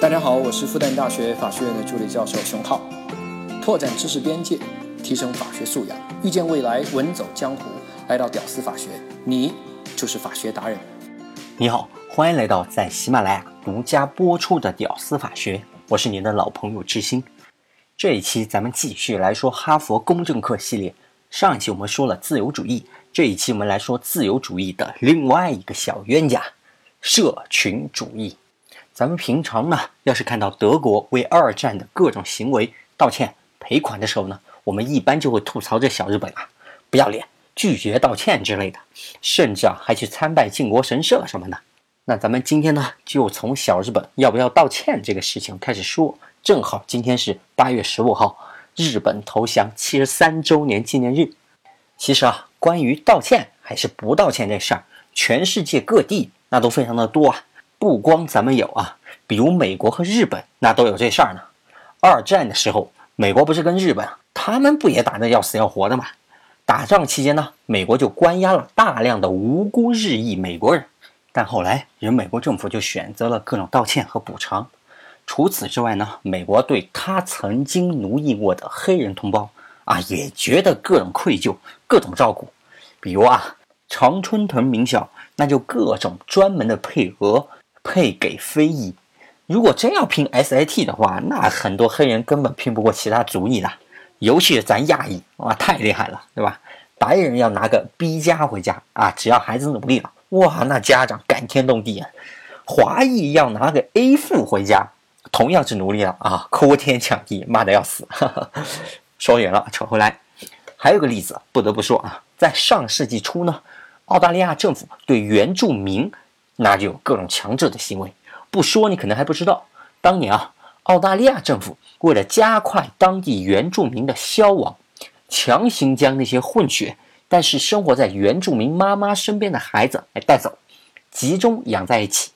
大家好，我是复旦大学法学院的助理教授熊浩。拓展知识边界，提升法学素养，遇见未来，稳走江湖。来到屌丝法学，你就是法学达人。你好，欢迎来到在喜马拉雅独家播出的《屌丝法学》，我是您的老朋友志新。这一期咱们继续来说哈佛公正课系列。上一期我们说了自由主义，这一期我们来说自由主义的另外一个小冤家——社群主义。咱们平常呢，要是看到德国为二战的各种行为道歉赔款的时候呢，我们一般就会吐槽这小日本啊，不要脸，拒绝道歉之类的，甚至啊还去参拜靖国神社什么的。那咱们今天呢，就从小日本要不要道歉这个事情开始说。正好今天是八月十五号，日本投降七十三周年纪念日。其实啊，关于道歉还是不道歉这事儿，全世界各地那都非常的多啊。不光咱们有啊，比如美国和日本那都有这事儿呢。二战的时候，美国不是跟日本，他们不也打得要死要活的吗？打仗期间呢，美国就关押了大量的无辜日裔美国人，但后来人美国政府就选择了各种道歉和补偿。除此之外呢，美国对他曾经奴役过的黑人同胞啊，也觉得各种愧疚，各种照顾。比如啊，常春藤名校那就各种专门的配额。配给非裔，如果真要拼 SAT 的话，那很多黑人根本拼不过其他族裔的，尤其是咱亚裔，哇，太厉害了，对吧？白人要拿个 B 加回家啊，只要孩子努力了，哇，那家长感天动地啊。华裔要拿个 A 负回家，同样是努力了啊，哭天抢地，骂的要死。说远了，扯回来，还有个例子不得不说啊，在上世纪初呢，澳大利亚政府对原住民。那就有各种强制的行为，不说你可能还不知道。当年啊，澳大利亚政府为了加快当地原住民的消亡，强行将那些混血但是生活在原住民妈妈身边的孩子来带走，集中养在一起，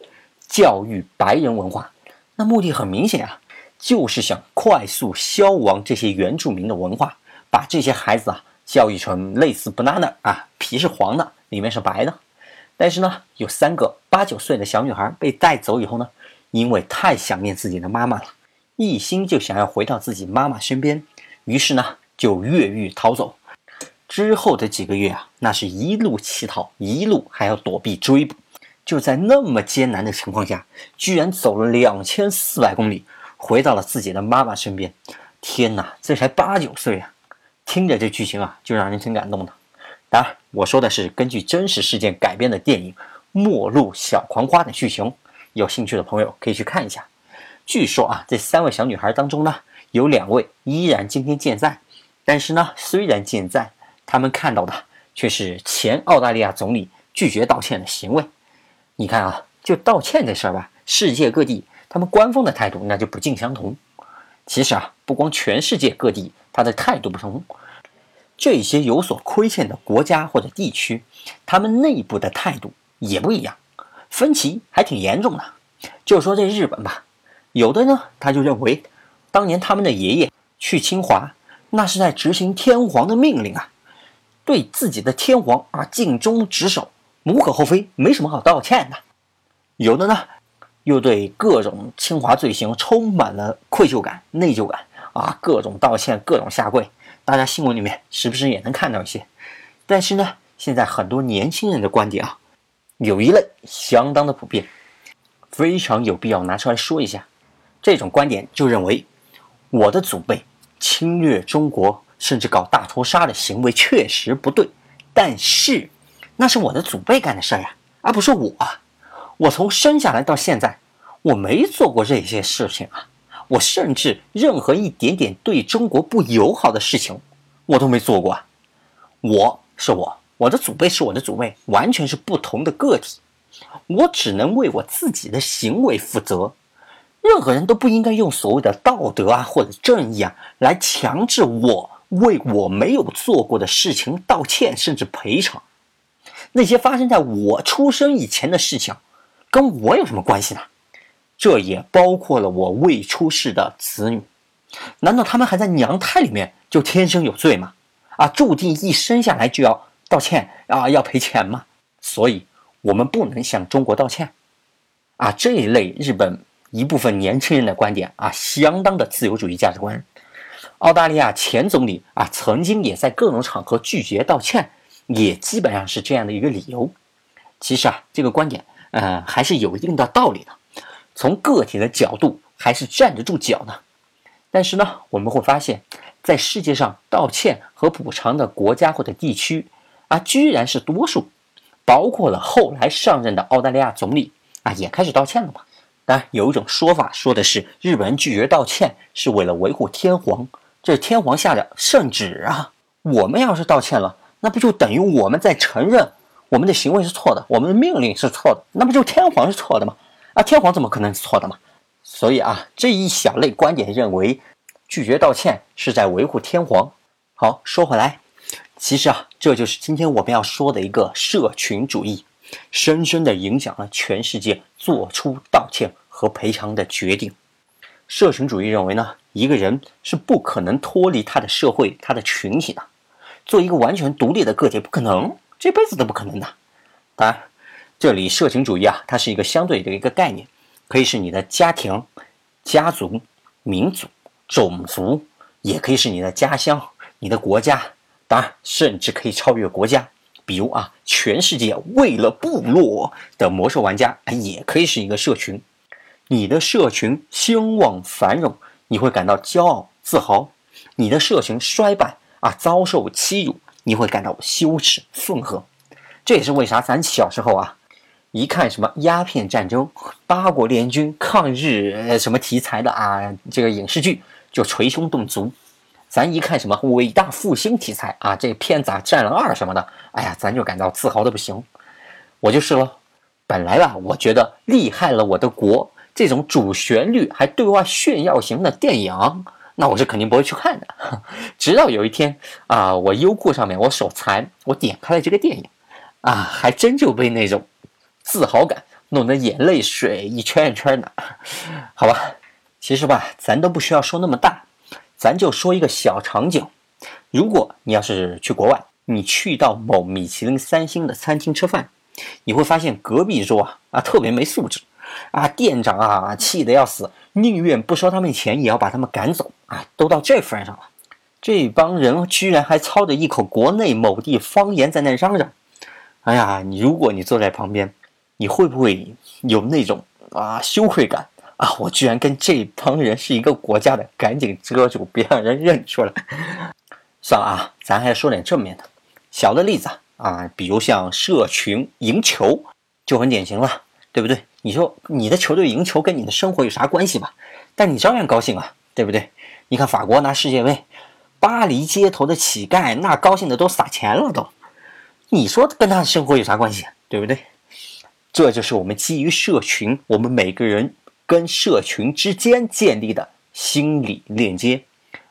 教育白人文化。那目的很明显啊，就是想快速消亡这些原住民的文化，把这些孩子啊教育成类似 banana 啊，皮是黄的，里面是白的。但是呢，有三个八九岁的小女孩被带走以后呢，因为太想念自己的妈妈了，一心就想要回到自己妈妈身边，于是呢就越狱逃走。之后的几个月啊，那是一路乞讨，一路还要躲避追捕。就在那么艰难的情况下，居然走了两千四百公里，回到了自己的妈妈身边。天哪，这才八九岁啊！听着这剧情啊，就让人挺感动的。当然，我说的是根据真实事件改编的电影《末路小狂花》的剧情。有兴趣的朋友可以去看一下。据说啊，这三位小女孩当中呢，有两位依然今天健在。但是呢，虽然健在，他们看到的却是前澳大利亚总理拒绝道歉的行为。你看啊，就道歉这事儿吧，世界各地他们官方的态度那就不尽相同。其实啊，不光全世界各地他的态度不同。这些有所亏欠的国家或者地区，他们内部的态度也不一样，分歧还挺严重的。就说这日本吧，有的呢，他就认为，当年他们的爷爷去清华，那是在执行天皇的命令啊，对自己的天皇啊尽忠职守，无可厚非，没什么好道歉的。有的呢，又对各种侵华罪行充满了愧疚感、内疚感啊，各种道歉，各种下跪。大家新闻里面时不时也能看到一些，但是呢，现在很多年轻人的观点啊，有一类相当的普遍，非常有必要拿出来说一下。这种观点就认为，我的祖辈侵略中国，甚至搞大屠杀的行为确实不对，但是那是我的祖辈干的事儿呀，而不是我。我从生下来到现在，我没做过这些事情啊。我甚至任何一点点对中国不友好的事情，我都没做过。我是我，我的祖辈是我的祖辈，完全是不同的个体。我只能为我自己的行为负责。任何人都不应该用所谓的道德啊或者正义啊来强制我为我没有做过的事情道歉，甚至赔偿。那些发生在我出生以前的事情，跟我有什么关系呢？这也包括了我未出世的子女，难道他们还在娘胎里面就天生有罪吗？啊，注定一生下来就要道歉啊，要赔钱吗？所以，我们不能向中国道歉。啊，这一类日本一部分年轻人的观点啊，相当的自由主义价值观。澳大利亚前总理啊，曾经也在各种场合拒绝道歉，也基本上是这样的一个理由。其实啊，这个观点，呃，还是有一定的道理的。从个体的角度，还是站得住脚的。但是呢，我们会发现，在世界上道歉和补偿的国家或者地区啊，居然是多数，包括了后来上任的澳大利亚总理啊，也开始道歉了嘛。当然，有一种说法说的是，日本人拒绝道歉是为了维护天皇。这是天皇下的圣旨啊！我们要是道歉了，那不就等于我们在承认我们的行为是错的，我们的命令是错的？那不就天皇是错的吗？啊，天皇怎么可能是错的嘛？所以啊，这一小类观点认为，拒绝道歉是在维护天皇。好，说回来，其实啊，这就是今天我们要说的一个社群主义，深深的影响了全世界做出道歉和赔偿的决定。社群主义认为呢？一个人是不可能脱离他的社会、他的群体的，做一个完全独立的个体不可能，这辈子都不可能的。当然，这里社群主义啊，它是一个相对的一个概念，可以是你的家庭、家族、民族、种族，也可以是你的家乡、你的国家，当然，甚至可以超越国家。比如啊，全世界为了部落的魔兽玩家，也可以是一个社群。你的社群兴旺繁荣。你会感到骄傲自豪，你的社群衰败啊，遭受欺辱，你会感到羞耻愤恨。这也是为啥咱小时候啊，一看什么鸦片战争、八国联军抗日什么题材的啊，这个影视剧就捶胸顿足。咱一看什么伟大复兴题材啊，这片子啊，战狼二什么的，哎呀，咱就感到自豪的不行。我就是了，本来吧，我觉得厉害了我的国。这种主旋律还对外炫耀型的电影，那我是肯定不会去看的。直到有一天啊，我优酷上面我手残，我点开了这个电影，啊，还真就被那种自豪感弄得眼泪水一圈一圈的。好吧，其实吧，咱都不需要说那么大，咱就说一个小场景：如果你要是去国外，你去到某米其林三星的餐厅吃饭，你会发现隔壁桌啊啊特别没素质。啊，店长啊，气得要死，宁愿不收他们钱，也要把他们赶走啊！都到这份上了，这帮人居然还操着一口国内某地方言在那嚷嚷。哎呀，你如果你坐在旁边，你会不会有那种啊羞愧感啊？我居然跟这帮人是一个国家的，赶紧遮住，别让人认出来。算了啊，咱还是说点正面的。小的例子啊，比如像社群赢球，就很典型了，对不对？你说你的球队赢球跟你的生活有啥关系吧？但你照样高兴啊，对不对？你看法国拿世界杯，巴黎街头的乞丐那高兴的都撒钱了都。你说跟他的生活有啥关系？对不对？这就是我们基于社群，我们每个人跟社群之间建立的心理链接，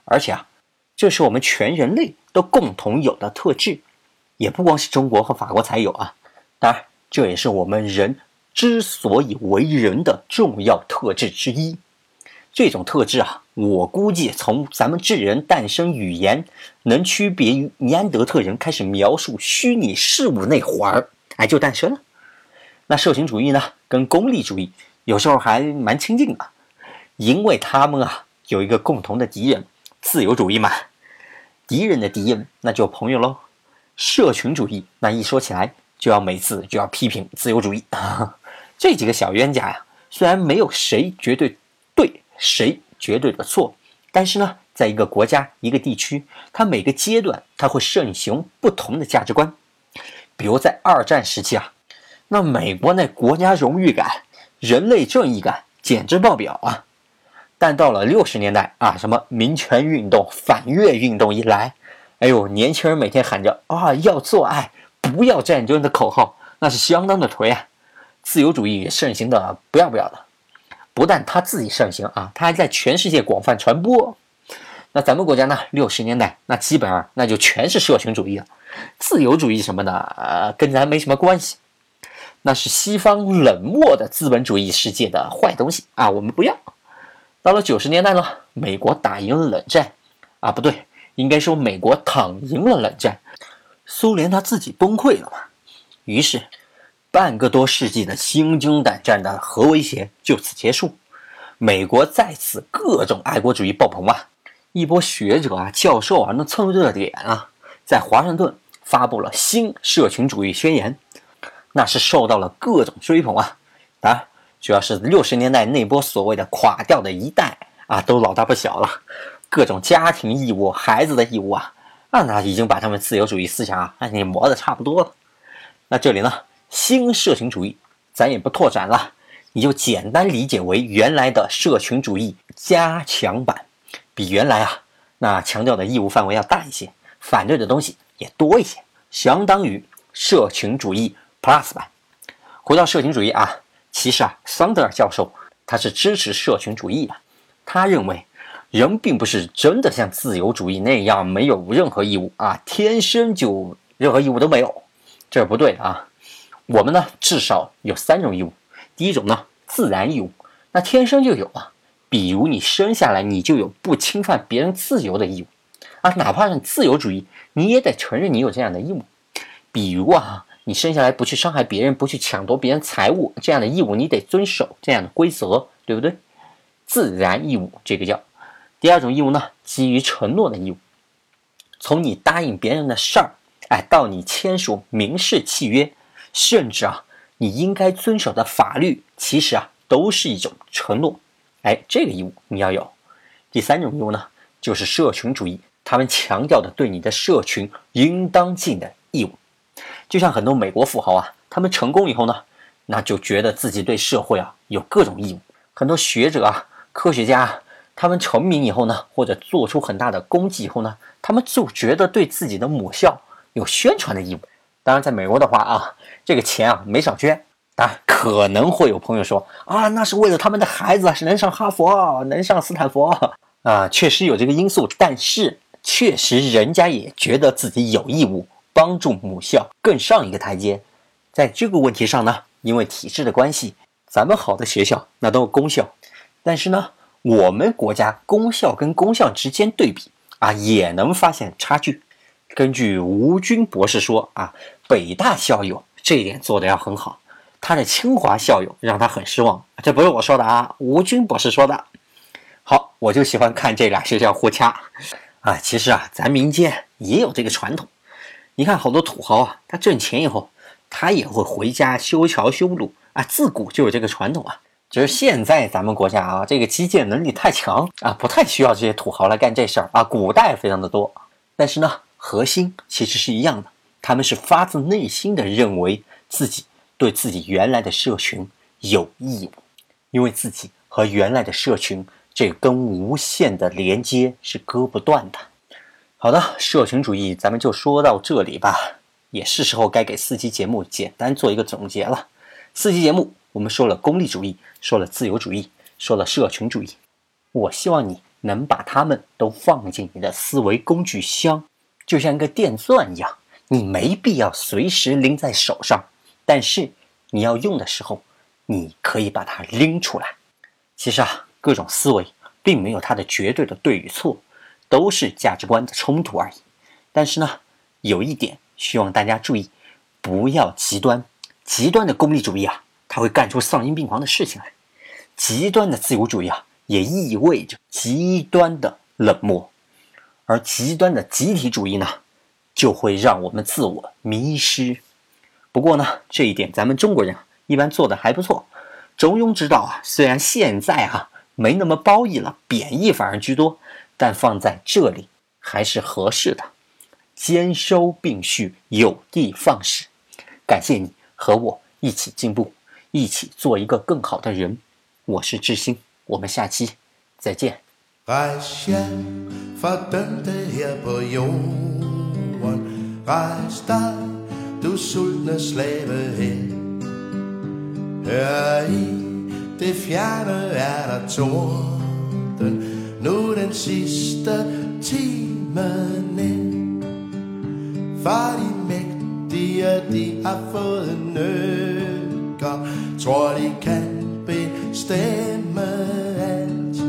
而且啊，这是我们全人类都共同有的特质，也不光是中国和法国才有啊。当然，这也是我们人。之所以为人的重要特质之一，这种特质啊，我估计从咱们智人诞生语言能区别于尼安德特人开始描述虚拟事物那会儿，哎，就诞生了。那社群主义呢，跟功利主义有时候还蛮亲近的，因为他们啊有一个共同的敌人——自由主义嘛。敌人的敌人那就朋友喽。社群主义那一说起来，就要每次就要批评自由主义。这几个小冤家呀，虽然没有谁绝对对，谁绝对的错，但是呢，在一个国家、一个地区，它每个阶段它会盛行不同的价值观。比如在二战时期啊，那美国那国家荣誉感、人类正义感简直爆表啊。但到了六十年代啊，什么民权运动、反越运动一来，哎呦，年轻人每天喊着啊要做爱、不要战争的口号，那是相当的颓啊。自由主义盛行的不要不要的，不但他自己盛行啊，他还在全世界广泛传播。那咱们国家呢？六十年代那基本上那就全是社群主义了，自由主义什么的，呃，跟咱没什么关系。那是西方冷漠的资本主义世界的坏东西啊，我们不要。到了九十年代呢，美国打赢了冷战啊，不对，应该说美国躺赢了冷战，苏联他自己崩溃了嘛，于是。半个多世纪的心惊胆战的核威胁就此结束，美国再次各种爱国主义爆棚啊！一波学者啊、教授啊，那蹭热点啊，在华盛顿发布了新社群主义宣言，那是受到了各种追捧啊。当然，主要是六十年代那波所谓的垮掉的一代啊，都老大不小了，各种家庭义务、孩子的义务啊，啊，那已经把他们自由主义思想啊，那你磨的差不多了。那这里呢，新社群主义咱也不拓展了。你就简单理解为原来的社群主义加强版，比原来啊那强调的义务范围要大一些，反对的东西也多一些，相当于社群主义 Plus 版。回到社群主义啊，其实啊，桑德尔教授他是支持社群主义的，他认为人并不是真的像自由主义那样没有任何义务啊，天生就任何义务都没有，这是不对的啊。我们呢至少有三种义务。第一种呢，自然义务，那天生就有啊。比如你生下来你就有不侵犯别人自由的义务啊，哪怕是自由主义，你也得承认你有这样的义务。比如啊，你生下来不去伤害别人，不去抢夺别人财物，这样的义务你得遵守这样的规则，对不对？自然义务这个叫。第二种义务呢，基于承诺的义务，从你答应别人的事儿，哎，到你签署民事契约，甚至啊。你应该遵守的法律，其实啊都是一种承诺，哎，这个义务你要有。第三种义务呢，就是社群主义，他们强调的对你的社群应当尽的义务。就像很多美国富豪啊，他们成功以后呢，那就觉得自己对社会啊有各种义务。很多学者啊、科学家，他们成名以后呢，或者做出很大的功绩以后呢，他们就觉得对自己的母校有宣传的义务。当然，在美国的话啊。这个钱啊没少捐啊，可能会有朋友说啊，那是为了他们的孩子是能上哈佛，能上斯坦福啊，确实有这个因素，但是确实人家也觉得自己有义务帮助母校更上一个台阶。在这个问题上呢，因为体制的关系，咱们好的学校那都是公校，但是呢，我们国家公校跟公校之间对比啊，也能发现差距。根据吴军博士说啊，北大校友。这一点做的要很好，他的清华校友让他很失望。这不是我说的啊，吴军博士说的。好，我就喜欢看这俩学校互掐啊。其实啊，咱民间也有这个传统。你看，好多土豪啊，他挣钱以后，他也会回家修桥修路啊，自古就有这个传统啊。只是现在咱们国家啊，这个基建能力太强啊，不太需要这些土豪来干这事儿啊。古代非常的多，但是呢，核心其实是一样的。他们是发自内心的认为自己对自己原来的社群有义务，因为自己和原来的社群这根无限的连接是割不断的。好的，社群主义咱们就说到这里吧，也是时候该给四期节目简单做一个总结了。四期节目我们说了功利主义，说了自由主义，说了社群主义。我希望你能把它们都放进你的思维工具箱，就像一个电钻一样。你没必要随时拎在手上，但是你要用的时候，你可以把它拎出来。其实啊，各种思维并没有它的绝对的对与错，都是价值观的冲突而已。但是呢，有一点希望大家注意，不要极端。极端的功利主义啊，它会干出丧心病狂的事情来；极端的自由主义啊，也意味着极端的冷漠；而极端的集体主义呢？就会让我们自我迷失。不过呢，这一点咱们中国人一般做的还不错。中庸之道啊，虽然现在啊没那么褒义了，贬义反而居多，但放在这里还是合适的。兼收并蓄，有的放矢。感谢你和我一起进步，一起做一个更好的人。我是志新，我们下期再见。Rejs dig, du sultne slave hen. Hør i det fjerne er der torden, nu den sidste time ned. For de mægtige, de har fået nøkker, tror de kan bestemme alt.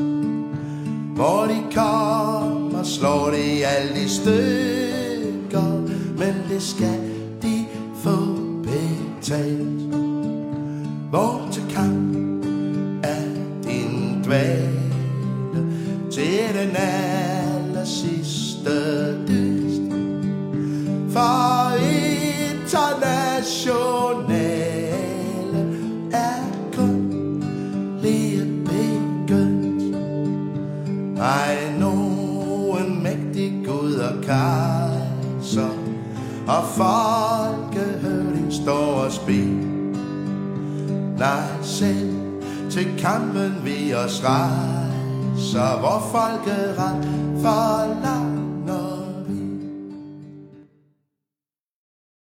Hvor de kommer, slår de alle i stykker men det skal de få betalt. Hvor kampen vi os rejser, hvor folkeret forlanger